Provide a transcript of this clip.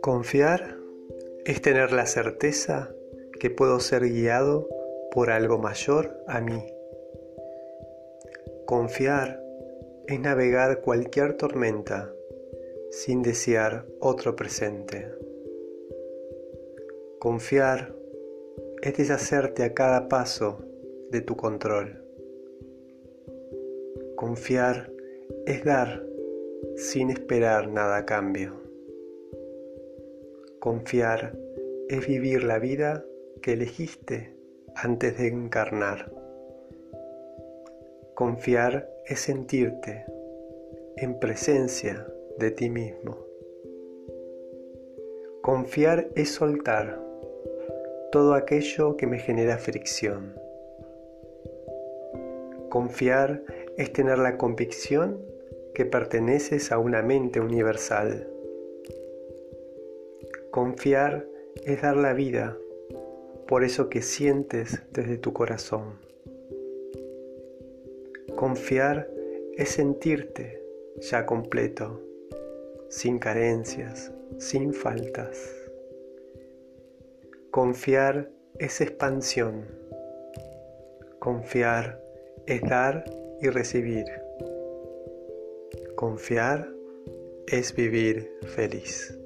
Confiar es tener la certeza que puedo ser guiado por algo mayor a mí. Confiar es navegar cualquier tormenta sin desear otro presente. Confiar es deshacerte a cada paso de tu control. Confiar es dar sin esperar nada a cambio. Confiar es vivir la vida que elegiste antes de encarnar. Confiar es sentirte en presencia de ti mismo. Confiar es soltar todo aquello que me genera fricción. Confiar es tener la convicción que perteneces a una mente universal Confiar es dar la vida por eso que sientes desde tu corazón. Confiar es sentirte ya completo, sin carencias, sin faltas. Confiar es expansión. Confiar es dar y recibir. Confiar es vivir feliz.